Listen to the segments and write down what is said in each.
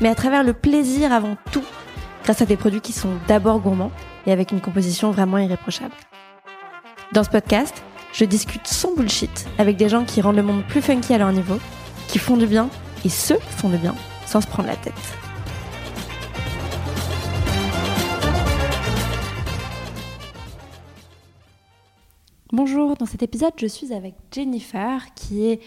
mais à travers le plaisir avant tout, grâce à des produits qui sont d'abord gourmands et avec une composition vraiment irréprochable. Dans ce podcast, je discute sans bullshit avec des gens qui rendent le monde plus funky à leur niveau, qui font du bien et se font du bien sans se prendre la tête. Bonjour, dans cet épisode, je suis avec Jennifer qui est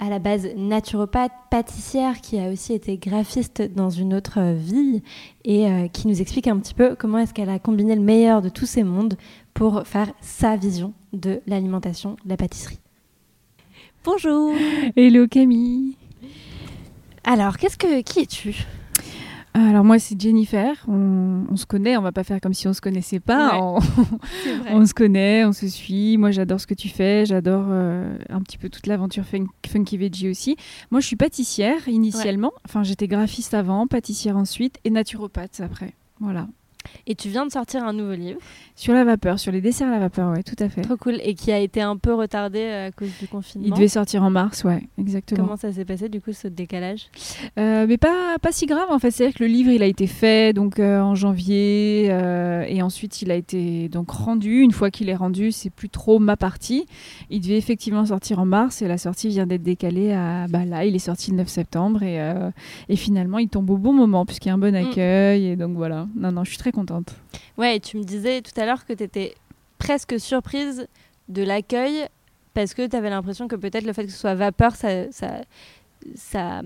à la base naturopathe, pâtissière, qui a aussi été graphiste dans une autre vie et euh, qui nous explique un petit peu comment est-ce qu'elle a combiné le meilleur de tous ces mondes pour faire sa vision de l'alimentation, de la pâtisserie. Bonjour. Hello Camille. Alors, qu'est-ce que, qui es-tu? Alors moi c'est Jennifer, on, se connaît, on va pas faire comme si on se connaissait pas, on, se connaît, on se suit, moi j'adore ce que tu fais, j'adore euh, un petit peu toute l'aventure Funky Veggie aussi. Moi je suis pâtissière initialement, enfin j'étais graphiste avant, pâtissière ensuite et naturopathe après, voilà. Et tu viens de sortir un nouveau livre. Sur la vapeur, sur les desserts à la vapeur, ouais, tout à fait. Trop cool. Et qui a été un peu retardé euh, à cause du confinement. Il devait sortir en mars, ouais, exactement. Comment ça s'est passé, du coup, ce décalage? Euh, Mais pas, pas si grave, en fait. C'est-à-dire que le livre, il a été fait donc euh, en janvier. et ensuite, il a été donc rendu. Une fois qu'il est rendu, c'est plus trop ma partie. Il devait effectivement sortir en mars. Et la sortie vient d'être décalée à. Bah, là, il est sorti le 9 septembre. Et, et finalement, il tombe au bon moment, puisqu'il y a un bon mm. accueil. Et donc, voilà. Non, non, je suis très contente. Ouais, et tu me disais tout à l'heure que tu étais presque surprise de l'accueil parce que tu avais l'impression que peut-être le fait que ce soit vapeur, ça, ça, ça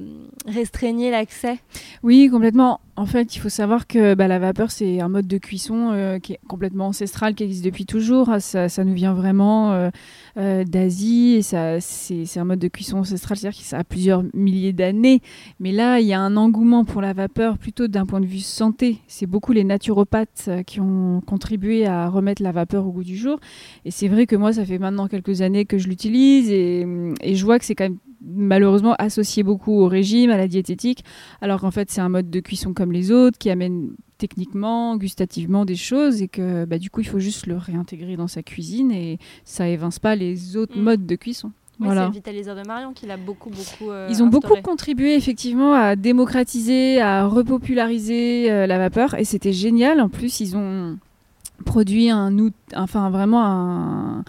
restreignait l'accès? Oui, complètement. En fait, il faut savoir que bah, la vapeur, c'est un mode de cuisson euh, qui est complètement ancestral, qui existe depuis toujours. Ah, ça, ça nous vient vraiment euh, euh, d'Asie c'est, un mode de cuisson ancestral, c'est-à-dire que ça a plusieurs milliers d'années. Mais là, il y a un engouement pour la vapeur plutôt d'un point de vue santé. C'est beaucoup les naturopathes qui ont contribué à remettre la vapeur au goût du jour. Et c'est vrai que moi, ça fait maintenant quelques années que je l'utilise et, et je vois que c'est quand même malheureusement associé beaucoup au régime, à la diététique, alors qu'en fait c'est un mode de cuisson comme les autres qui amène techniquement, gustativement des choses et que bah, du coup il faut juste le réintégrer dans sa cuisine et ça évince pas les autres mm. modes de cuisson. voilà. C'est vitaliseur de Marion qui l'a beaucoup, beaucoup. Euh, ils ont beaucoup contribué effectivement à démocratiser, à repopulariser euh, la vapeur et c'était génial. En plus, ils ont produit un, enfin vraiment un,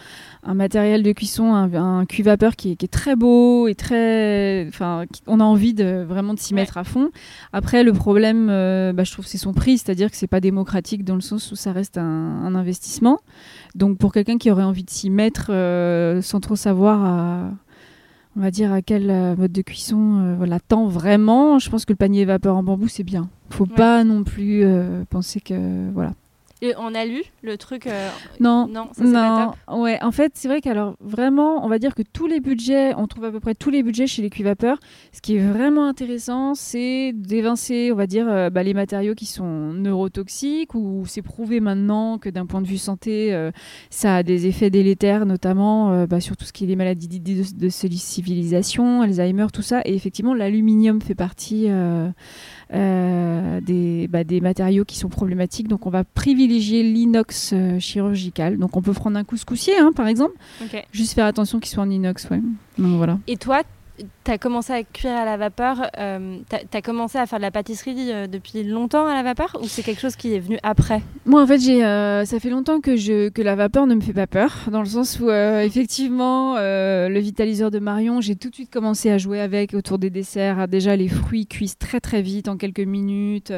un matériel de cuisson, un, un vapeur qui est, qui est, très beau et très, enfin, on a envie de vraiment de s'y mettre à fond. Après, le problème, euh, bah, je trouve, c'est son prix, c'est-à-dire que c'est pas démocratique dans le sens où ça reste un, investissement. Donc, pour quelqu'un qui aurait envie de s'y mettre euh, sans trop savoir à, on va dire à quel euh, mode de cuisson voilà tend vraiment, je pense que le panier vapeur en bambou c'est bien. Faut pas non plus penser que voilà et on a lu le truc euh, Non, non, ça, non. Pas ouais. En fait, c'est vrai qu'alors vraiment, on va dire que tous les budgets, on trouve à peu près tous les budgets chez les cuivapeurs. Ce qui est vraiment intéressant, c'est d'évincer, on va dire, euh, bah, les matériaux qui sont neurotoxiques ou c'est prouvé maintenant que d'un point de vue santé, euh, ça a des effets délétères, notamment bah, sur tout ce qui est les maladies de, de, civilisation, Alzheimer, tout ça. Et effectivement, l'aluminium fait partie des, bah, des, matériaux qui sont problématiques. Donc on va privilégier l'inox euh, chirurgical. Donc on peut prendre un couscoussier hein, par exemple. Juste faire attention qu'il soit en inox. Ouais. Donc, voilà. Et toi, tu as commencé à cuire à la vapeur, euh, tu as, commencé à faire de la pâtisserie euh, depuis longtemps à la vapeur ou c'est quelque chose qui est venu après? Moi en fait, euh, ça fait longtemps que, je, que la vapeur ne me fait pas peur, dans le sens où effectivement, le vitaliseur de Marion, j'ai tout de suite commencé à jouer avec autour des desserts. déjà, les fruits cuisent très très vite en quelques minutes.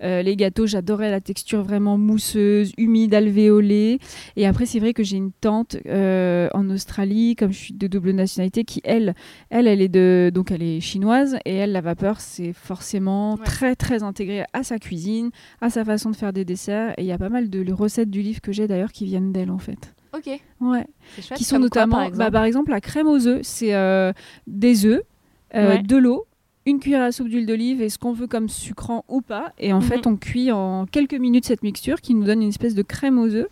les gâteaux, j'adorais la texture vraiment mousseuse, humide, alvéolée. Et après, c'est vrai que j'ai une tante en Australie, comme je suis de double nationalité, qui elle, elle, elle est de donc elle est chinoise et elle la vapeur c'est forcément très très intégré à sa cuisine, à sa façon de faire des desserts et il y a pas mal de recettes du livre que j'ai d'ailleurs qui viennent d'elle en fait. Ok. Ouais. Chouette, qui sont notamment par exemple, bah, par exemple la crème aux œufs, c'est euh, des œufs, euh, de l'eau, une cuillère à soupe d'huile d'olive et ce qu'on veut comme sucrant ou pas. Et en Mhm. fait, on cuit en quelques minutes cette mixture qui nous donne une espèce de crème aux œufs.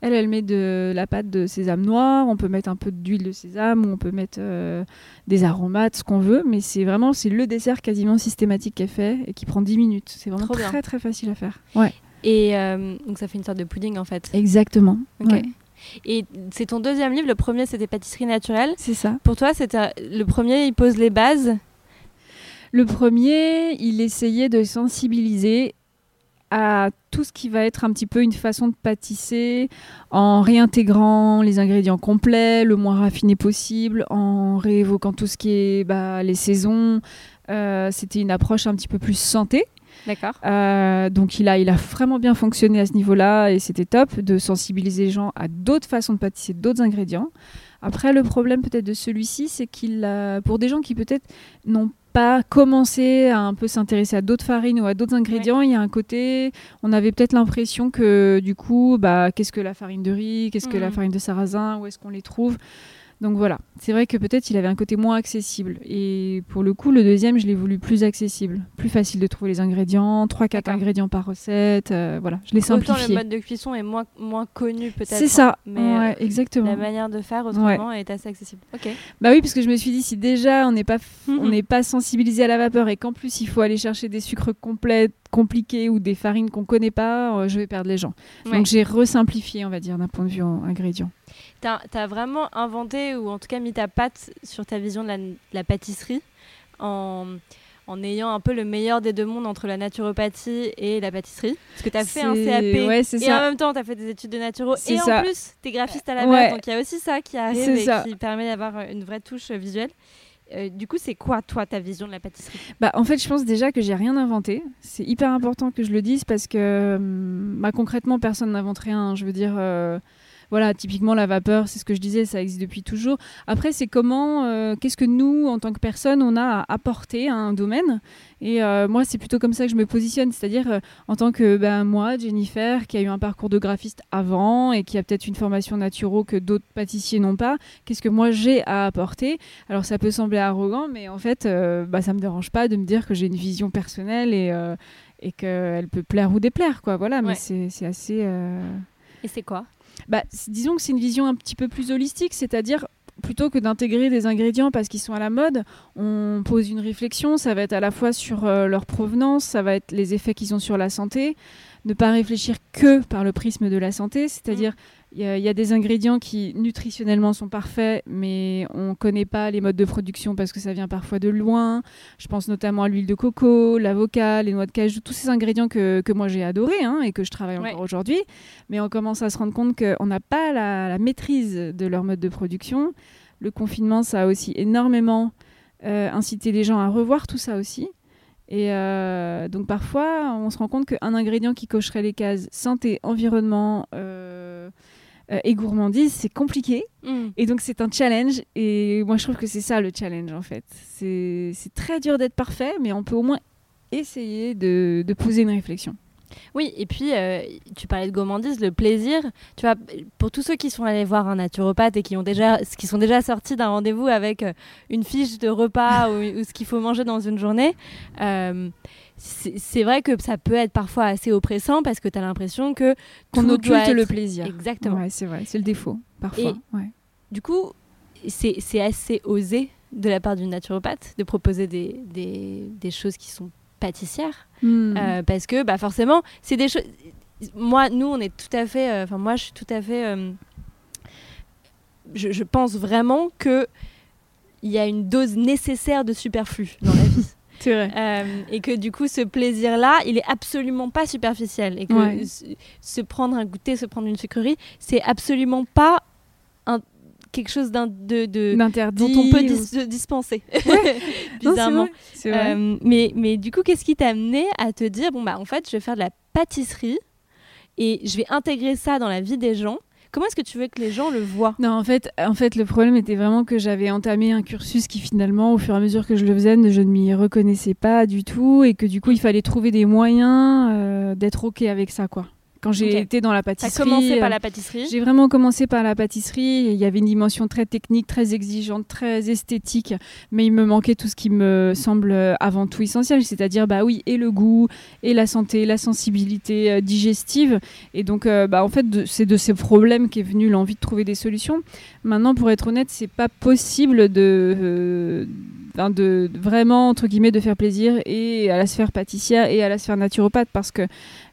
Elle, elle met de la pâte de sésame noir, on peut mettre un peu d'huile de sésame, ou on peut mettre euh, des aromates, ce qu'on veut, mais c'est vraiment c'est le dessert quasiment systématique qu'elle fait et qui prend 10 minutes. C'est vraiment Trop bien. très très facile à faire. Ouais, Et euh, donc ça fait une sorte de pudding en fait. exactement. Ok. Ouais, Et c'est ton deuxième livre, le premier c'était Pâtisserie naturelle. c'est ça. Pour toi, c'était le premier, il pose les bases? Le premier, il essayait de sensibiliser à tout ce qui va être un petit peu une façon de pâtisser en réintégrant les ingrédients complets, le moins raffiné possible, en réévoquant tout ce qui est bah, les saisons. Euh, C'était une approche un petit peu plus santé. D'accord. Euh, donc il a, il a vraiment bien fonctionné à ce niveau-là et c'était top de sensibiliser les gens à d'autres façons de pâtisser, d'autres ingrédients. Après, le problème peut-être de celui-ci, c'est qu'il pour des gens qui peut-être n'ont pas commencé à un peu s'intéresser à d'autres farines ou à d'autres ingrédients, il y a un côté, on avait peut-être l'impression que du coup, bah, qu'est-ce que la farine de riz, qu'est-ce que la Mhm. farine de sarrasin, où est-ce qu'on les trouve? Donc voilà, c'est vrai que peut-être il avait un côté moins accessible. Et pour le coup, le deuxième, je l'ai voulu plus accessible, plus facile de trouver les ingrédients, 3-4 D'accord. ingrédients par recette. euh, voilà, je l'ai Autant le simplifié. mode de cuisson est moins, moins connu peut-être. C'est ça, hein, mais ouais, euh, exactement. la manière de faire autrement est assez accessible. Ok. Bah oui, parce que je me suis dit, si déjà on n'est pas, on n'est pas sensibilisé à la vapeur et qu'en plus il faut aller chercher des sucres complets, compliqués ou des farines qu'on connaît pas, euh, je vais perdre les gens. Ouais. Donc j'ai resimplifié, on va dire, d'un point de vue en ingrédients. T'as as vraiment inventé ou en tout cas mis ta patte sur ta vision de la, de la pâtisserie en, en ayant un peu le meilleur des deux mondes entre la naturopathie et la pâtisserie? Parce que tu as fait un CAP ouais, et ça. en même temps tu as fait des études de naturo et ça. en plus tu es graphiste à la Ouais. base. Donc il y a aussi ça qui arrive et ça. qui permet d'avoir une vraie touche visuelle. Euh, du coup, c'est quoi toi ta vision de la pâtisserie? Bah, en fait, je pense déjà que j'ai rien inventé. C'est hyper important que je le dise parce que hum, bah, concrètement, personne n'invente rien. Je veux dire, euh, voilà, typiquement la vapeur, c'est ce que je disais, ça existe depuis toujours. Après, c'est comment, euh, qu'est-ce que nous, en tant que personne, on a à apporter à un domaine. Et euh, moi, c'est plutôt comme ça que je me positionne, c'est-à-dire euh, en tant que ben, moi, Jennifer, qui a eu un parcours de graphiste avant et qui a peut-être une formation naturo que d'autres pâtissiers n'ont pas, qu'est-ce que moi j'ai à apporter? Alors ça peut sembler arrogant, mais en fait, bah, ça me dérange pas de me dire que j'ai une vision personnelle et, et qu'elle peut plaire ou déplaire, quoi. Voilà, mais Ouais. c'est c'est assez. euh, Et c'est quoi? Bah, disons que c'est une vision un petit peu plus holistique, c'est-à-dire plutôt que d'intégrer des ingrédients parce qu'ils sont à la mode, on pose une réflexion. Ça va être à la fois sur euh, leur provenance, ça va être les effets qu'ils ont sur la santé. Ne pas réfléchir que par le prisme de la santé, c'est-à-dire il y, a- il y a des ingrédients qui nutritionnellement sont parfaits, mais on ne connaît pas les modes de production parce que ça vient parfois de loin. Je pense notamment à l'huile de coco, l'avocat, les noix de cajou, tous ces ingrédients que, que moi j'ai adorés hein, et que je travaille Ouais. encore aujourd'hui. Mais on commence à se rendre compte qu'on n'a pas la, la maîtrise de leur mode de production. Le confinement, ça a aussi énormément euh, incité les gens à revoir tout ça aussi. Et euh, donc parfois, on se rend compte qu'un ingrédient qui cocherait les cases santé, environnement euh, euh, et gourmandise, c'est compliqué. Hmm. Et donc c'est un challenge. Et moi, je trouve que c'est ça le challenge en fait. C'est très dur d'être parfait, mais on peut au moins essayer de, de poser une réflexion. Oui, et puis euh, tu parlais de gourmandise, le plaisir. Tu vois, pour tous ceux qui sont allés voir un naturopathe et qui ont déjà, qui sont déjà sortis d'un rendez-vous avec euh, une fiche de repas ou, ou ce qu'il faut manger dans une journée, euh, c'est vrai que ça peut être parfois assez oppressant parce que tu as l'impression que Qu'on occulte le être- plaisir. Exactement. Ouais, c'est vrai, c'est le défaut parfois. ouais. Du coup, c'est assez osé de la part d'une naturopathe de proposer des, des, des choses qui sont pâtissières. Hmm. Euh, parce que bah forcément c'est des choses moi nous on est tout à fait euh, enfin moi je suis tout à fait euh, je, je pense vraiment que il y a une dose nécessaire de superflu dans la vie vrai. Euh, et que du coup ce plaisir là il est absolument pas superficiel et que Ouais. se, prendre un goûter se prendre une sucrerie c'est absolument pas un, quelque chose D'interdit. dont on peut ou- se dispenser c'est bizarrement vrai, C'est vrai. euh, mais, mais du coup, qu'est-ce qui t'a amené à te dire, bon, bah, en fait, je vais faire de la pâtisserie et je vais intégrer ça dans la vie des gens Comment est-ce que tu veux que les gens le voient? Non, en fait, en fait, le problème était vraiment que j'avais entamé un cursus qui finalement, au fur et à mesure que je le faisais, je ne m'y reconnaissais pas du tout et que du coup, il fallait trouver des moyens euh, d'être ok avec ça, quoi. Quand j'ai été dans la T'as pâtisserie. commencé par euh, la pâtisserie? J'ai vraiment commencé par la pâtisserie. Il y avait une dimension très technique, très exigeante, très esthétique, mais il me manquait tout ce qui me semble avant tout essentiel, c'est-à-dire bah oui et le goût et la santé, la sensibilité euh, digestive. Et donc euh, bah en fait c'est de ces problèmes qu'est venue l'envie de trouver des solutions. Maintenant pour être honnête c'est pas possible de, euh, de vraiment entre guillemets de faire plaisir et à la sphère pâtissière et à la sphère naturopathe parce que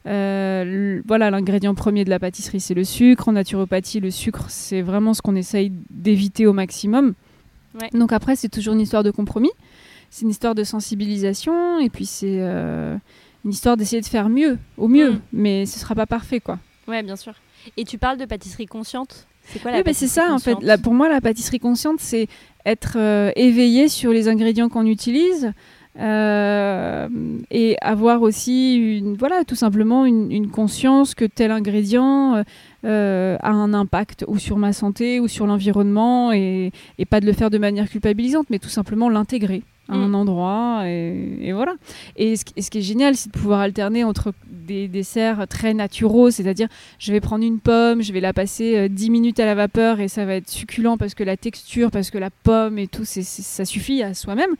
euh, voilà, l'ingrédient premier de la pâtisserie, c'est le sucre. En naturopathie, le sucre, c'est vraiment ce qu'on essaye d'éviter au maximum. Ouais. Donc après, c'est toujours une histoire de compromis. C'est une histoire de sensibilisation. Et puis, c'est euh, une histoire d'essayer de faire mieux, au mieux. Mm. Mais ce sera pas parfait, quoi. Ouais, bien sûr. Et tu parles de pâtisserie consciente? C'est quoi la Oui, bah, c'est ça, en fait. Là, pour moi, la pâtisserie consciente, c'est être euh, éveillé sur les ingrédients qu'on utilise. euh, et avoir aussi une, voilà tout simplement une, une conscience que tel ingrédient euh, euh, a un impact ou sur ma santé ou sur l'environnement et, et pas de le faire de manière culpabilisante mais tout simplement l'intégrer à Mm. un endroit et, et voilà et ce, qui- et ce qui est génial c'est de pouvoir alterner entre des desserts très naturaux c'est-à-dire je vais prendre une pomme, je vais la passer euh, 10 minutes à la vapeur et ça va être succulent parce que la texture, parce que la pomme et tout, ça suffit à soi-même.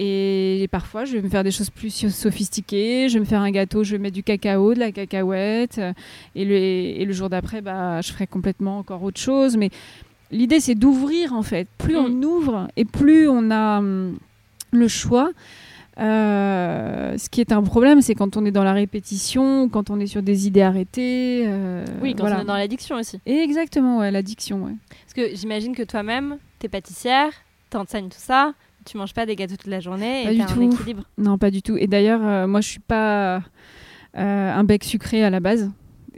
Et parfois, je vais me faire des choses plus sophistiquées. Je vais me faire un gâteau, je vais mettre du cacao, de la cacahuète. euh, Et le, et le jour d'après, bah, je ferai complètement encore autre chose. Mais l'idée, c'est d'ouvrir, en fait. Plus Mm. on ouvre et plus on a hum, le choix. Euh, ce qui est un problème, c'est quand on est dans la répétition, quand on est sur des idées arrêtées. euh, Oui, quand voilà. on est dans l'addiction aussi. Et exactement, ouais, l'addiction, ouais. Parce que j'imagine que toi-même, t'es pâtissière, t'enseignes tout ça, tu manges pas des gâteaux toute la journée Pas et du t'as un tout. équilibre. Non, pas du tout. Et d'ailleurs, euh, moi, je suis pas un bec sucré à la base.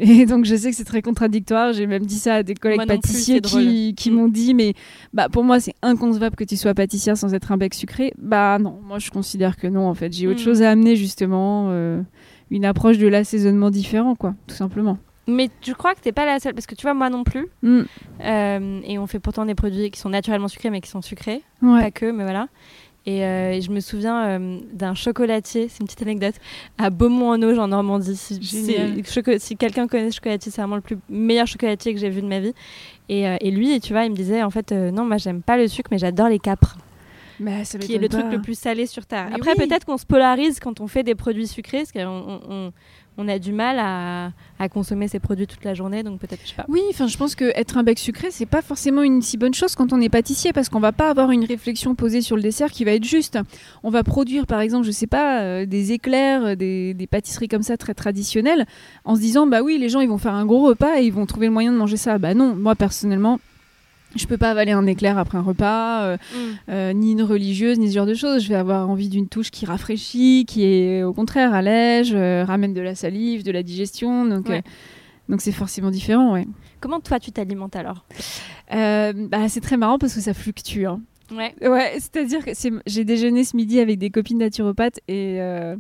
Et donc, je sais que c'est très contradictoire. J'ai même dit ça à des collègues plus, pâtissiers qui, qui m'ont dit, mais bah, pour moi, c'est inconcevable que tu sois pâtissière sans être un bec sucré. Bah non, moi, je considère que non, en fait. J'ai autre Mm. chose à amener, justement. euh, une approche de l'assaisonnement différent, quoi, tout simplement. Mais tu crois que t'es pas la seule? Parce que tu vois, moi non plus. Mm. Euh, et on fait pourtant des produits qui sont naturellement sucrés, mais qui sont sucrés. Ouais. Pas que, mais voilà. Et, euh, je me souviens euh, d'un chocolatier, c'est une petite anecdote, à Beaumont-en-Auge en Normandie. Si, quelqu'un connaît ce chocolatier, c'est vraiment le plus meilleur chocolatier que j'ai vu de ma vie. Et, euh, et lui, tu vois, il me disait en fait, euh, non, moi j'aime pas le sucre, mais j'adore les capres, Mais ça qui est le truc le plus salé sur terre. Mais Après, oui. peut-être qu'on se polarise quand on fait des produits sucrés, parce qu'on on, on- on a du mal à, consommer ces produits toute la journée, donc peut-être, je sais pas. Oui, enfin, je pense que être un bec sucré, c'est pas forcément une si bonne chose quand on est pâtissier, parce qu'on va pas avoir une réflexion posée sur le dessert qui va être juste. On va produire, par exemple, je sais pas, euh, des éclairs, euh, des, des pâtisseries comme ça très traditionnelles, en se disant bah oui, les gens ils vont faire un gros repas et ils vont trouver le moyen de manger ça. Bah non, moi personnellement. Je peux pas avaler un éclair après un repas, euh, Mm. euh, ni une religieuse, ni ce genre de choses. Je vais avoir envie d'une touche qui rafraîchit, qui est au contraire allège, euh, ramène de la salive, de la digestion. Donc, Ouais. euh, donc c'est forcément différent, ouais. Comment toi tu t'alimentes alors? Euh, bah, c'est très marrant parce que ça fluctue. hein. Ouais. Ouais, c'est-à-dire que j'ai déjeuné ce midi avec des copines naturopathes et euh,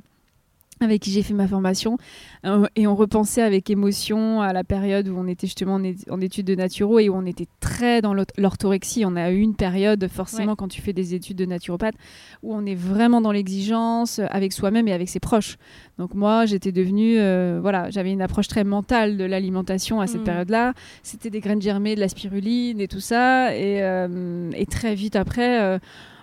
avec qui j'ai fait ma formation euh, et on repensait avec émotion à la période où on était justement en, études de naturo et où on était très dans l'ort- l'orthorexie. On a eu une période forcément Ouais. quand tu fais des études de naturopathe où on est vraiment dans l'exigence avec soi-même et avec ses proches. Donc moi, j'étais devenue, euh, voilà, j'avais une approche très mentale de l'alimentation à cette Mm. période-là. C'était des graines germées, de la spiruline et tout ça. Et, euh, et très vite après, euh,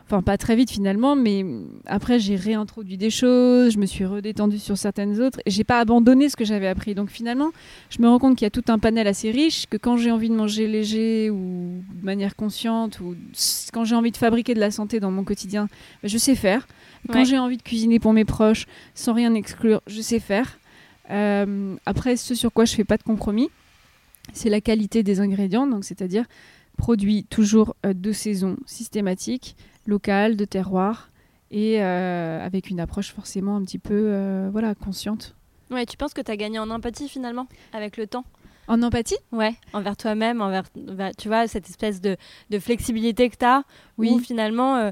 enfin pas très vite finalement, mais après j'ai réintroduit des choses, je me suis redétendue sur certaines autres et j'ai pas abandonné ce que j'avais appris. Donc finalement, je me rends compte qu'il y a tout un panel assez riche, que quand j'ai envie de manger léger ou de manière consciente ou quand j'ai envie de fabriquer de la santé dans mon quotidien, ben, je sais faire. Quand Ouais. j'ai envie de cuisiner pour mes proches sans rien exclure, je sais faire. Euh, après, ce sur quoi je fais pas de compromis, c'est la qualité des ingrédients, donc c'est-à-dire produits toujours euh, de saison, systématique, local, de terroir, et euh, avec une approche forcément un petit peu euh, voilà, consciente. Ouais, tu penses que tu as gagné en empathie finalement avec le temps? En empathie? Ouais, envers toi-même, envers, envers- tu vois, cette espèce de, de flexibilité que tu as, Oui. où finalement, euh,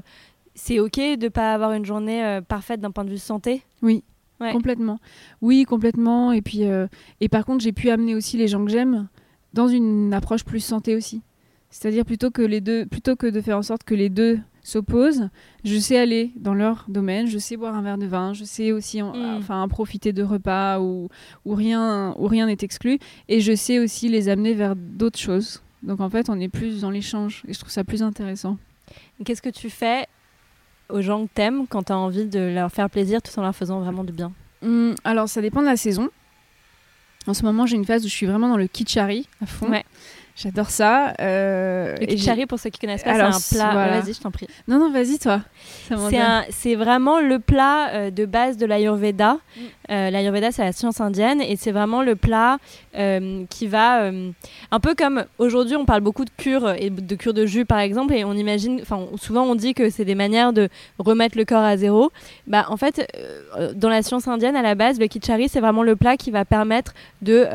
c'est OK de pas avoir une journée euh, parfaite d'un point de vue santé? Oui, Ouais. complètement. Oui, complètement. Et puis, euh, et par contre, j'ai pu amener aussi les gens que j'aime dans une approche plus santé aussi. C'est-à-dire plutôt que les deux, plutôt que de faire en sorte que les deux s'opposent, je sais aller dans leur domaine, je sais boire un verre de vin, je sais aussi en- Mm. enfin profiter de repas où, où rien où rien n'est exclu et je sais aussi les amener vers d'autres choses. Donc en fait, on est plus dans l'échange et je trouve ça plus intéressant. Qu'est-ce que tu fais aux gens que t'aimes quand t'as envie de leur faire plaisir tout en leur faisant vraiment du bien? Hum, alors ça dépend de la saison. En ce moment, j'ai une phase où je suis vraiment dans le kitschari à fond. Ouais. J'adore ça. euh, Le kitchari, pour ceux qui connaissent pas, c'est un plat. voilà. Vas-y, je t'en prie. Non, non, vas-y, toi. C'est vraiment le plat euh, de base de l'Ayurveda. Mm. Euh, L'Ayurveda, c'est la science indienne et c'est vraiment le plat qui va. un peu comme aujourd'hui, on parle beaucoup de cure et de cure de jus, par exemple, et on imagine. Enfin, souvent, on dit que c'est des manières de remettre le corps à zéro. Bah, en fait, dans la science indienne, à la base, le kitchari, c'est vraiment le plat qui va permettre de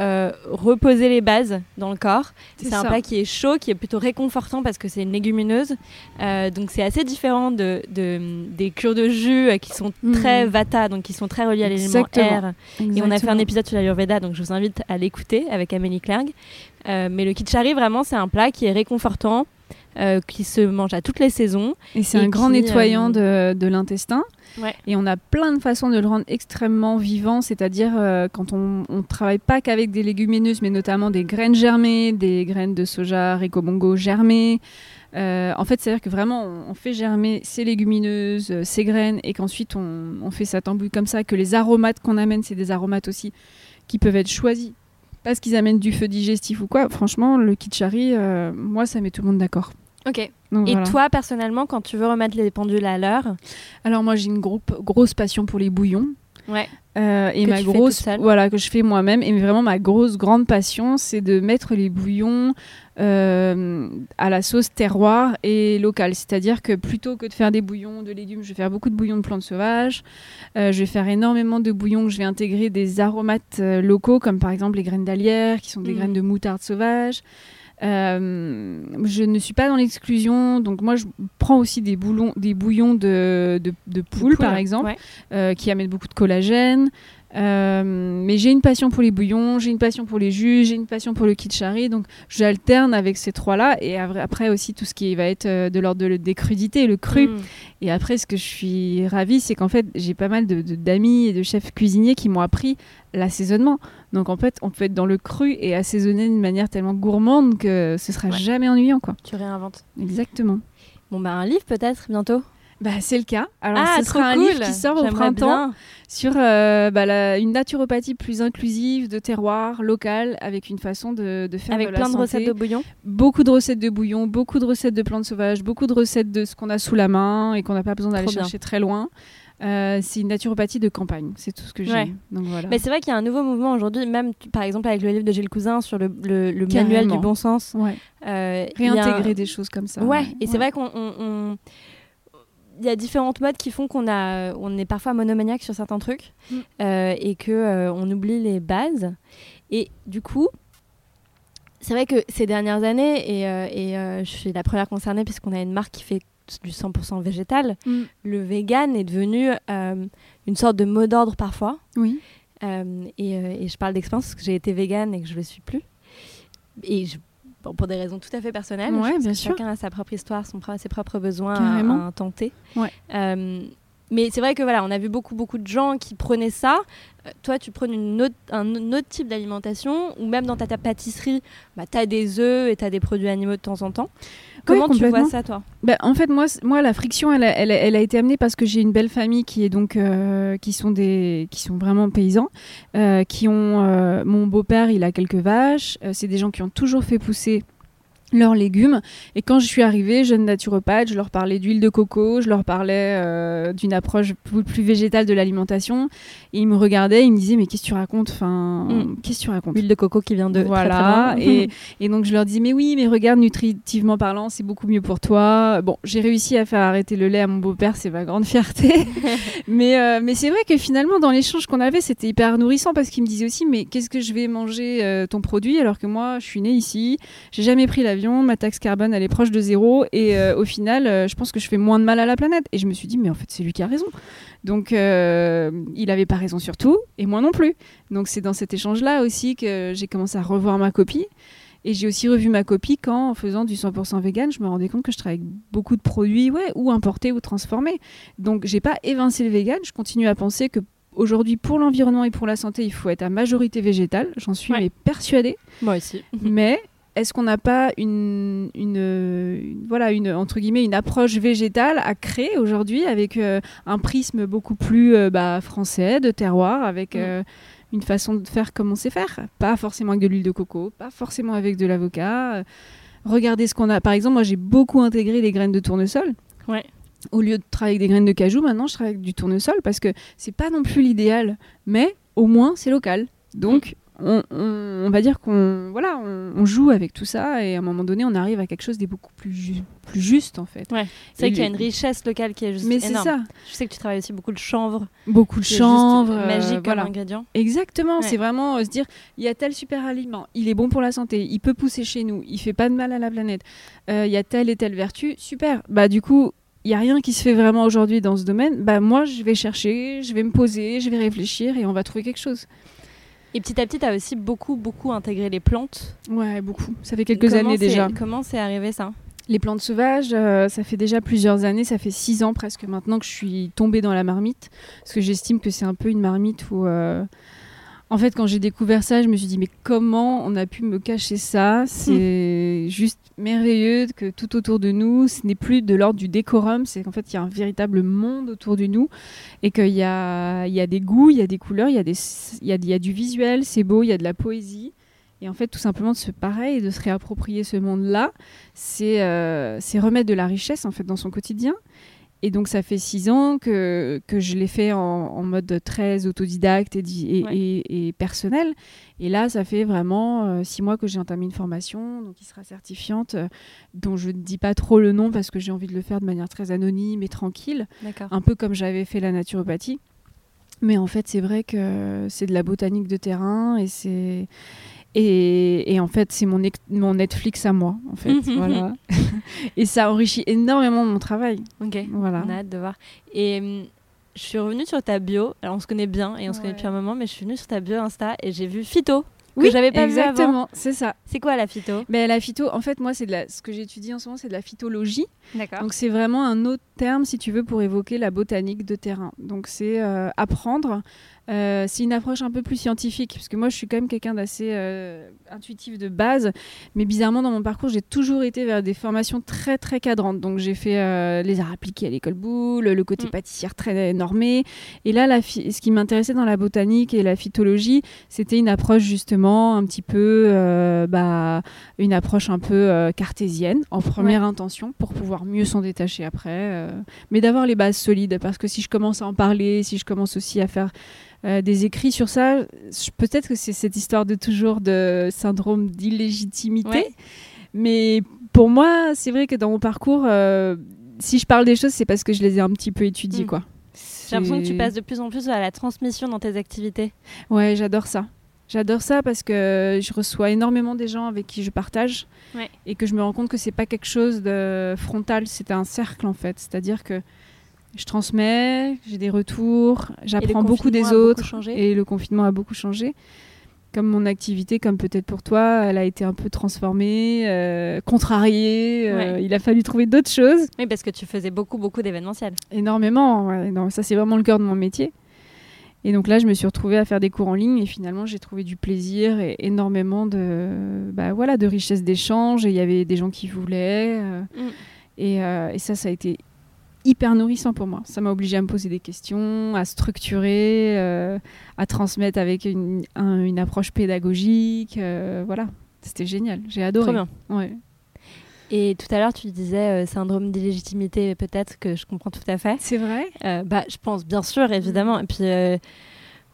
reposer les bases dans le corps. C'est un plat qui est chaud, qui est plutôt réconfortant parce que c'est une légumineuse. Euh, donc c'est assez différent de, de- des cures de jus euh, qui sont Mhm. très vata, donc qui sont très reliées à l'élément Exactement. air. Et on a fait un épisode sur l'Ayurveda, donc je vous invite à l'écouter avec Amélie Klerg. Euh, mais le kitchari, vraiment, c'est un plat qui est réconfortant, euh, qui se mange à toutes les saisons. Et c'est un grand qui, nettoyant de, de l'intestin. Ouais. Et on a plein de façons de le rendre extrêmement vivant, c'est-à-dire euh, quand on ne travaille pas qu'avec des légumineuses, mais notamment des graines germées, des graines de soja, ricobongo germées. Euh, en fait, c'est-à-dire que vraiment, on, on fait germer ces légumineuses, euh, ces graines, et qu'ensuite on, on fait ça tambouille comme ça, que les aromates qu'on amène, c'est des aromates aussi qui peuvent être choisis parce qu'ils amènent du feu digestif ou quoi. Franchement, le kitchari, euh, moi, ça met tout le monde d'accord. Ok. Donc, Et voilà. toi, personnellement, quand tu veux remettre les pendules à l'heure, Alors moi j'ai une groupe, grosse passion pour les bouillons. ouais. Euh, et Que ma grosse, voilà, que je fais moi-même. Et vraiment ma grosse grande passion, c'est de mettre les bouillons euh, à la sauce terroir et locale. C'est-à-dire que plutôt que de faire des bouillons de légumes, je vais faire beaucoup de bouillons de plantes sauvages. Euh, je vais faire énormément de bouillons. Je vais intégrer des aromates euh, locaux, comme par exemple les graines d'alière, qui sont des Mhm. graines de moutarde sauvage. Euh, je ne suis pas dans l'exclusion, donc moi je prends aussi des, boulons, des bouillons de, de, de poule, par exemple Ouais. euh, qui amène beaucoup de collagène. Euh, mais j'ai une passion pour les bouillons, j'ai une passion pour les jus, j'ai une passion pour le kitchari, donc j'alterne avec ces trois-là. Et après aussi tout ce qui va être euh, de l'ordre de- des crudités, le cru. Mm. Et après, ce que je suis ravie, c'est qu'en fait, j'ai pas mal de- de- d'amis et de chefs cuisiniers qui m'ont appris l'assaisonnement. Donc en fait, on peut être dans le cru et assaisonner d'une manière tellement gourmande que ce sera Ouais. jamais ennuyant, quoi. Tu réinventes. Exactement. Bon, bah, un livre peut-être bientôt. Bah, c'est le cas. Alors, ah, ce sera un cool. livre qui sort au printemps. bien. sur euh, bah, la- une naturopathie plus inclusive de terroir local avec une façon de, de faire Avec de la plein de recettes de bouillon. beaucoup de recettes de bouillon beaucoup de recettes de plantes sauvages beaucoup de recettes de ce qu'on a sous la main et qu'on n'a pas besoin d'aller chercher très loin Euh, c'est une naturopathie de campagne c'est tout ce que j'ai Ouais. voilà Mais c'est vrai qu'il y a un nouveau mouvement aujourd'hui, même par exemple avec le livre de Gilles Cousin sur le, le- le manuel du bon sens. ouais. euh, a réintégrer des choses comme ça Ouais, et c'est vrai qu'on. Il y a différentes modes qui font qu'on a, on est parfois monomaniaque sur certains trucs Mm. euh, et que euh, on oublie les bases. Et du coup, c'est vrai que ces dernières années, et, euh, et, je suis la première concernée puisqu'on a une marque qui fait du 100% végétal, Mm. le vegan est devenu une sorte de mot d'ordre parfois. oui et, et je parle d'expérience parce que j'ai été végane et que je le suis plus. Et je- bon, pour des raisons tout à fait personnelles. Ouais, bien sûr. Chacun a sa propre histoire, son, ses propres besoins à, tenter. Ouais. Euh, mais c'est vrai que voilà, on a vu beaucoup beaucoup de gens qui prenaient ça. Euh, toi, tu prends une autre, un, un autre type d'alimentation, ou même dans ta, ta pâtisserie, bah, tu as des œufs et tu as des produits animaux de temps en temps. Comment tu vois ça, toi Bah, en fait, moi, moi, la friction, elle a, elle a- elle a été amenée parce que j'ai une belle famille qui est donc, euh, qui sont des, qui sont vraiment paysans, euh, qui ont, euh, mon beau-père, il a quelques vaches. c'est des gens qui ont toujours fait pousser leurs légumes. Et quand je suis arrivée, jeune naturopathe, je leur parlais d'huile de coco, je leur parlais euh, d'une approche plus, plus végétale de l'alimentation. Et ils me regardaient, ils me disaient mais qu'est-ce que tu racontes? Enfin, Mm. qu'est-ce que tu racontes? Huile de coco qui vient de voilà, très et, et donc je leur dis mais oui, mais regarde nutritivement parlant, c'est beaucoup mieux pour toi. Bon, j'ai réussi à faire arrêter le lait à mon beau-père, c'est ma grande fierté. mais euh, mais c'est vrai que finalement dans l'échange qu'on avait, c'était hyper nourrissant parce qu'il me disait aussi mais qu'est-ce que je vais manger euh, ton produit? Alors que moi je suis née ici, j'ai jamais pris ma taxe carbone elle est proche de zéro et euh, au final euh, je pense que je fais moins de mal à la planète. Et je me suis dit mais en fait c'est lui qui a raison. Donc euh, il avait pas raison sur tout et moi non plus. Donc c'est dans cet échange-là aussi que j'ai commencé à revoir ma copie Et j'ai aussi revu ma copie quand, en faisant du 100% vegan, je me rendais compte que je travaillais avec beaucoup de produits, ouais, ou importés ou transformés. Donc, j'ai pas évincé le vegan. Je continue à penser que aujourd'hui, pour l'environnement et pour la santé, il faut être à majorité végétale. J'en suis Ouais. mais persuadée. Moi aussi. Mais est-ce qu'on n'a pas une, une, une- voilà, une, entre guillemets, une approche végétale à créer aujourd'hui avec euh, un prisme beaucoup plus euh, bah, français, de terroir, avec Mm. euh, une façon de faire comme on sait faire? Pas forcément avec de l'huile de coco, pas forcément avec de l'avocat. regardez ce qu'on a. Par exemple, moi, j'ai beaucoup intégré les graines de tournesol. Ouais. Au lieu de travailler avec des graines de cajou, maintenant, je travaille avec du tournesol parce que c'est pas non plus l'idéal, mais au moins, c'est local. Donc, on, on- on va dire qu'on voilà, on, on joue avec tout ça et à un moment donné, on arrive à quelque chose de beaucoup plus, ju- plus juste en fait. C'est vrai qu'il y a une richesse locale qui est juste Mais c'est ça, Je sais que tu travailles aussi beaucoup le chanvre, beaucoup de chanvre, juste euh, magique comme ingrédient. Exactement, Ouais. c'est vraiment euh, se dire il y a tel super aliment, il est bon pour la santé, il peut pousser chez nous, il fait pas de mal à la planète, euh, il y a telle et telle vertu, super. Bah du coup, il y a rien qui se fait vraiment aujourd'hui dans ce domaine. Bah moi, je vais chercher, je vais me poser, je vais réfléchir et on va trouver quelque chose. Et petit à petit, tu as aussi beaucoup, beaucoup intégré les plantes. Ouais, beaucoup. Ça fait quelques Comment années déjà. Comment c'est arrivé ça Les plantes sauvages, euh, ça fait déjà plusieurs années, ça fait six ans presque maintenant que je suis tombée dans la marmite, parce que j'estime que c'est un peu une marmite où, euh, en fait, quand j'ai découvert ça, je me suis dit mais comment on a pu me cacher ça? C'est juste merveilleux que tout autour de nous, ce n'est plus de l'ordre du décorum, c'est qu'en fait il y a un véritable monde autour de nous et qu'il y a, y a des goûts, il y a des couleurs, il y a, des, y a, y a du visuel, c'est beau, il y a de la poésie. Et en fait, tout simplement de se pareil, de se réapproprier ce monde-là, c'est euh, c'est remettre de la richesse en fait dans son quotidien. Et donc ça fait six ans que, que je l'ai fait en, en mode très autodidacte et, di- et, Ouais. et- et personnel. Et là, ça fait vraiment euh, six mois que j'ai entamé une formation, donc qui sera certifiante, euh, dont je ne dis pas trop le nom parce que j'ai envie de le faire de manière très anonyme et tranquille, un peu comme j'avais fait la naturopathie. Mais en fait, c'est vrai que c'est de la botanique de terrain et c'est et, et en fait, c'est mon, Netflix à moi, en fait. voilà. et ça enrichit énormément mon travail. Ok. Voilà. On a hâte de voir. Et hum, je suis revenue sur ta bio. Alors, on se connaît bien et on se connaît depuis un moment, mais je suis venue sur ta bio Insta et j'ai vu Phyto. Oui, j'avais pas vu avant. exactement, c'est ça. C'est quoi la Phyto? Mais la phyto, en fait, moi, c'est de la, ce que j'étudie en ce moment, c'est de la phytologie. D'accord. Donc, c'est vraiment un autre terme, si tu veux, pour évoquer la botanique de terrain. Donc, c'est euh, apprendre. Euh, c'est une approche un peu plus scientifique, parce que moi, je suis quand même quelqu'un d'assez euh, intuitif de base. Mais bizarrement, dans mon parcours, j'ai toujours été vers des formations très, très cadrantes. Donc, j'ai fait euh, les arts appliqués à l'école Boulle, le côté Mm. pâtissière très normé. Et là, la ce qui m'intéressait dans la botanique et la phytologie, c'était une approche justement un petit peu, bah, une approche un peu cartésienne en première intention pour pouvoir mieux s'en détacher après, mais d'avoir les bases solides parce que si je commence à en parler, si je commence aussi à faire euh, des écrits sur ça, peut-être que c'est cette histoire de toujours de syndrome d'illégitimité, Ouais. mais pour moi, c'est vrai que dans mon parcours, euh, si je parle des choses, c'est parce que je les ai un petit peu étudiées, Mm. quoi. J'ai l'impression que tu passes de plus en plus à la transmission dans tes activités. Ouais, j'adore ça. J'adore ça parce que je reçois énormément des gens avec qui je partage Ouais. et que je me rends compte que c'est pas quelque chose de frontal, c'est un cercle en fait. C'est-à-dire que je transmets, j'ai des retours, j'apprends beaucoup des beaucoup autres et le confinement a beaucoup changé. Comme mon activité, comme peut-être pour toi, elle a été un peu transformée, euh, contrariée. euh, il a fallu trouver d'autres choses Oui, parce que tu faisais beaucoup, beaucoup d'événementiels. énormément. ouais. Non, ça, c'est vraiment le cœur de mon métier. Et donc là, je me suis retrouvée à faire des cours en ligne et finalement, j'ai trouvé du plaisir et énormément de, bah, voilà, de richesse d'échange. Et il y avait des gens qui voulaient. euh, Mm. et, et ça, ça a été hyper nourrissant pour moi. Ça m'a obligé à me poser des questions, à structurer, euh, à transmettre avec une, un- une approche pédagogique. euh, voilà, c'était génial. J'ai adoré. Trop bien. Ouais. Et tout à l'heure, tu disais euh, syndrome d'illégitimité, peut-être que je comprends tout à fait. C'est vrai bah, je pense, bien sûr, évidemment. Et puis,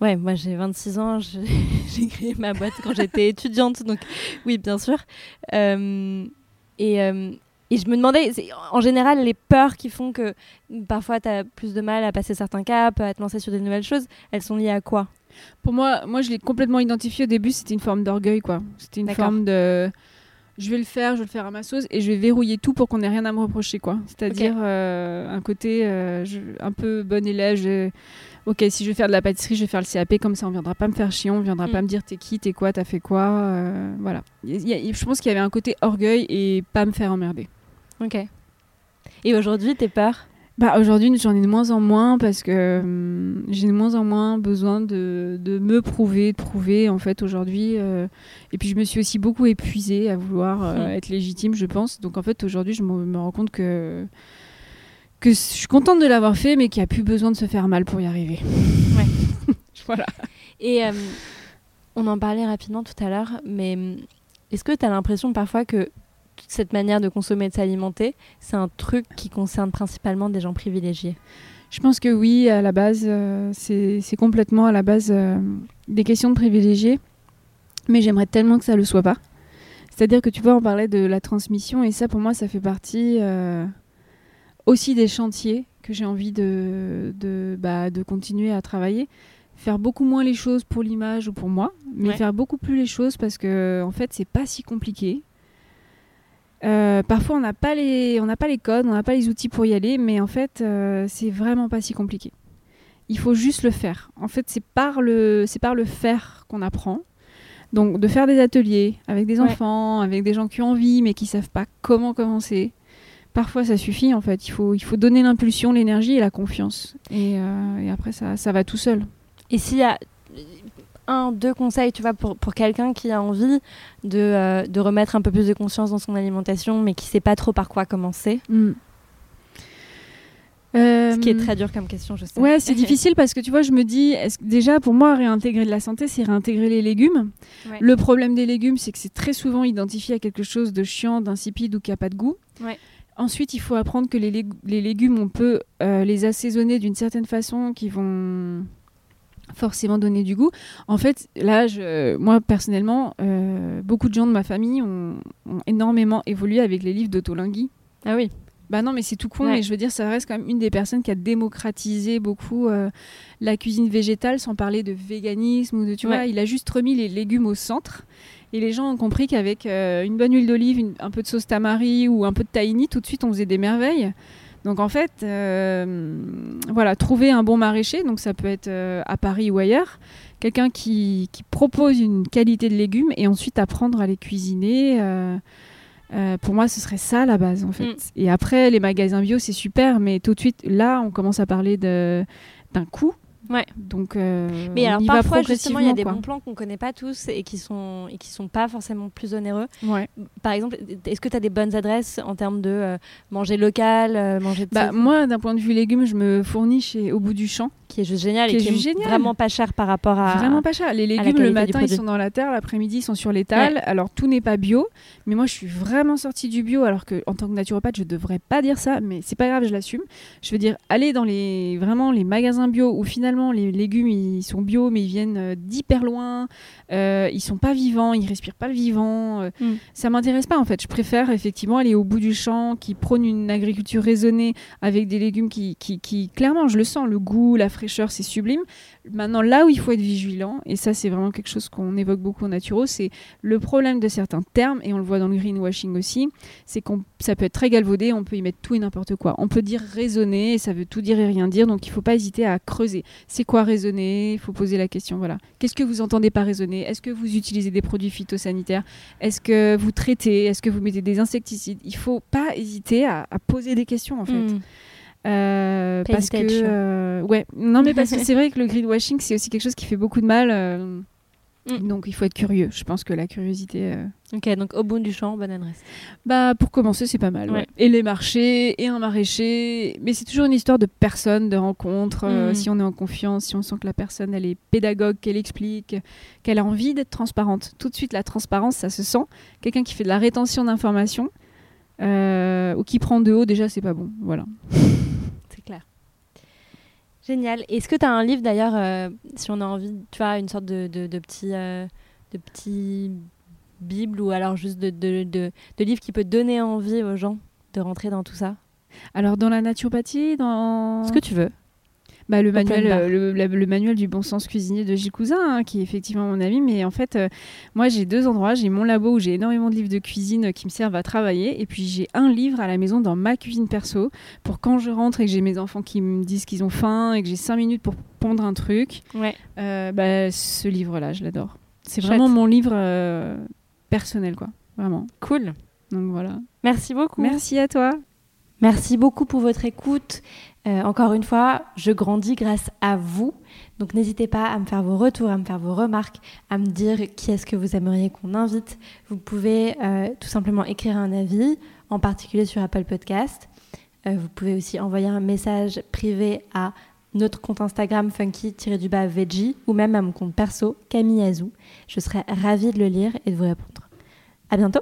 ouais, moi j'ai 26 ans, j'ai créé ma boîte quand j'étais étudiante, donc oui, bien sûr. Et, et je me demandais, en général, les peurs qui font que parfois tu as plus de mal à passer certains caps, à te lancer sur des nouvelles choses, elles sont liées à quoi? Pour moi, moi, je l'ai complètement identifié au début. C'était une forme d'orgueil, quoi. C'était une forme de. je vais le faire, je vais le faire à ma sauce et je vais verrouiller tout pour qu'on ait rien à me reprocher, quoi. C'est-à-dire euh, un côté euh, je- un peu bon élève. je- Ok, si je vais faire de la pâtisserie, je vais faire le CAP comme ça, on viendra pas me faire chier, on viendra Mm. pas me dire t'es qui, t'es quoi, t'as fait quoi, euh, voilà. Il y a- je pense qu'il y avait un côté orgueil et pas me faire emmerder. Ok. Et aujourd'hui, t'es peur Bah aujourd'hui j'en ai de moins en moins parce que hum, j'ai de moins en moins besoin de, de me prouver, de prouver en fait aujourd'hui. euh, et puis je me suis aussi beaucoup épuisée à vouloir euh, Hmm. être légitime, je pense. Donc en fait aujourd'hui je me, me rends compte que que je suis contente de l'avoir fait, mais qu'il n'y a plus besoin de se faire mal pour y arriver. Ouais. voilà. Et euh, on en parlait rapidement tout à l'heure, mais hum, est-ce que tu as l'impression parfois que toute cette manière de consommer et de s'alimenter, c'est un truc qui concerne principalement des gens privilégiés Je pense que oui, à la base, euh, c'est complètement à la base euh, des questions de privilégiés, mais j'aimerais tellement que ça le soit pas. C'est-à-dire que tu vois, on parlait de la transmission, et ça, pour moi, ça fait partie euh, aussi des chantiers que j'ai envie de, de, bah, de continuer à travailler. Faire beaucoup moins les choses pour l'image ou pour moi, mais Ouais. faire beaucoup plus les choses parce que, en fait, c'est pas si compliqué. Euh, parfois, on n'a pas les, on n'a pas les codes, on n'a pas les outils pour y aller, mais en fait, euh, c'est vraiment pas si compliqué. Il faut juste le faire. En fait, c'est par le, c'est par le faire qu'on apprend. Donc, de faire des ateliers avec des Ouais. enfants, avec des gens qui ont envie mais qui savent pas comment commencer. Parfois, ça suffit. En fait, il faut, il faut donner l'impulsion, l'énergie et la confiance. Et, euh, et après, ça, ça va tout seul. Et s'il y a un, deux conseils, tu vois, pour, pour quelqu'un qui a envie de, euh, de remettre un peu plus de conscience dans son alimentation, mais qui sait pas trop par quoi commencer Ce qui est Euh, très dur comme question, je sais. Ouais, c'est difficile parce que tu vois, je me dis, est-ce que déjà pour moi, réintégrer de la santé, c'est réintégrer les légumes. Ouais. Le problème des légumes, c'est que c'est très souvent identifié à quelque chose de chiant, d'insipide ou qui n'a pas de goût. Ouais. Ensuite, il faut apprendre que les, lég- les légumes, on peut euh, les assaisonner d'une certaine façon qui vont forcément donner du goût. En fait, là, je- moi personnellement, euh, beaucoup de gens de ma famille ont, ont énormément évolué avec les livres d'Otolingui. Ah oui. Bah non, mais c'est tout con, Ouais. mais je veux dire, ça reste quand même une des personnes qui a démocratisé beaucoup euh, la cuisine végétale, sans parler de véganisme ou de, tu Ouais. vois, il a juste remis les légumes au centre. Et les gens ont compris qu'avec euh, une bonne huile d'olive, un peu de sauce tamari ou un peu de tahini, tout de suite, on faisait des merveilles. Donc en fait, euh, voilà, trouver un bon maraîcher, donc ça peut être euh, à Paris ou ailleurs, quelqu'un qui, qui propose une qualité de légumes et ensuite apprendre à les cuisiner. euh, pour moi, ce serait ça la base en fait. Mm. Et après, les magasins bio, c'est super, mais tout de suite, là, on commence à parler d'un coût. Ouais. Donc, euh, Mais alors parfois justement il y a des bons plans qu'on connaît pas tous et qui sont et qui sont pas forcément plus onéreux. Ouais. Par exemple, est-ce que tu as des bonnes adresses en termes de euh, manger local, euh, manger de Bah, moi, d'un point de vue légumes, je me fournis chez Au bout du champ. Qui est juste génial qui et est qui est génial. vraiment pas cher par rapport à Vraiment pas cher. Les légumes, le matin, ils sont dans la terre, l'après-midi, ils sont sur l'étal. Alors, tout n'est pas bio. Mais moi, je suis vraiment sortie du bio, alors que en tant que naturopathe, je devrais pas dire ça. Mais c'est pas grave, je l'assume. Je veux dire, aller dans les vraiment les magasins bio où finalement les légumes, ils sont bio, mais ils viennent euh, d'hyper loin. Euh, ils sont pas vivants, ils respirent pas le vivant. euh, Mm. Ça m'intéresse pas, en fait. Je préfère effectivement aller au bout du champ, qui prône une agriculture raisonnée avec des légumes qui, qui, qui clairement, je le sens, le goût, la fraîcheur, c'est sublime. Maintenant, là où il faut être vigilant, et ça c'est vraiment quelque chose qu'on évoque beaucoup en naturo, c'est le problème de certains termes, et on le voit dans le greenwashing aussi, c'est qu'on ça peut être très galvaudé, on peut y mettre tout et n'importe quoi. On peut dire raisonner, ça veut tout dire et rien dire, donc il faut pas hésiter à creuser. C'est quoi raisonner? Il faut poser la question, voilà. Qu'est-ce que vous entendez par raisonner? Est-ce que vous utilisez des produits phytosanitaires? Est-ce que vous traitez? Est-ce que vous mettez des insecticides? Il faut pas hésiter à, à poser des questions en fait. Mm. Euh, parce que euh, ouais non mais parce que c'est vrai que le greenwashing c'est aussi quelque chose qui fait beaucoup de mal euh, Mm. donc il faut être curieux je pense que la curiosité Ok, donc au bout du champ, bonne adresse. bah pour commencer c'est pas mal ouais. Ouais. et les marchés et un maraîcher mais c'est toujours une histoire de personne de rencontre euh, Mm. si on est en confiance si on sent que la personne elle est pédagogue qu'elle explique qu'elle a envie d'être transparente tout de suite la transparence ça se sent quelqu'un qui fait de la rétention d'informations ou qui prend de haut déjà c'est pas bon voilà. Génial. Est-ce que tu as un livre d'ailleurs, euh, si on a envie, tu vois, une sorte de, de, de petit, euh, de petit bible ou alors juste de, de, de, de livre qui peut donner envie aux gens de rentrer dans tout ça? Alors dans la naturopathie dans Ce que tu veux. Bah, le, manuel, euh, le, la- le manuel du bon sens cuisinier de Gilles Cousin, hein, qui est effectivement mon ami. Mais en fait, euh, moi, j'ai deux endroits. J'ai mon labo où j'ai énormément de livres de cuisine euh, qui me servent à travailler. Et puis, j'ai un livre à la maison dans ma cuisine perso pour quand je rentre et que j'ai mes enfants qui me disent qu'ils ont faim et que j'ai cinq minutes pour pondre un truc. Ouais. Euh, bah, ce livre-là, je l'adore. C'est vraiment mon livre euh, personnel, quoi. Vraiment. Cool. Donc voilà. Merci beaucoup. Merci à toi. Merci beaucoup pour votre écoute. Euh, encore une fois, je grandis grâce à vous. Donc n'hésitez pas à me faire vos retours, à me faire vos remarques, à me dire qui est-ce que vous aimeriez qu'on invite. Vous pouvez euh, tout simplement écrire un avis, en particulier sur Apple Podcast. Euh, vous pouvez aussi envoyer un message privé à notre compte Instagram funky-veggie ou même à mon compte perso Camille Azou. Je serai ravie de le lire et de vous répondre. À bientôt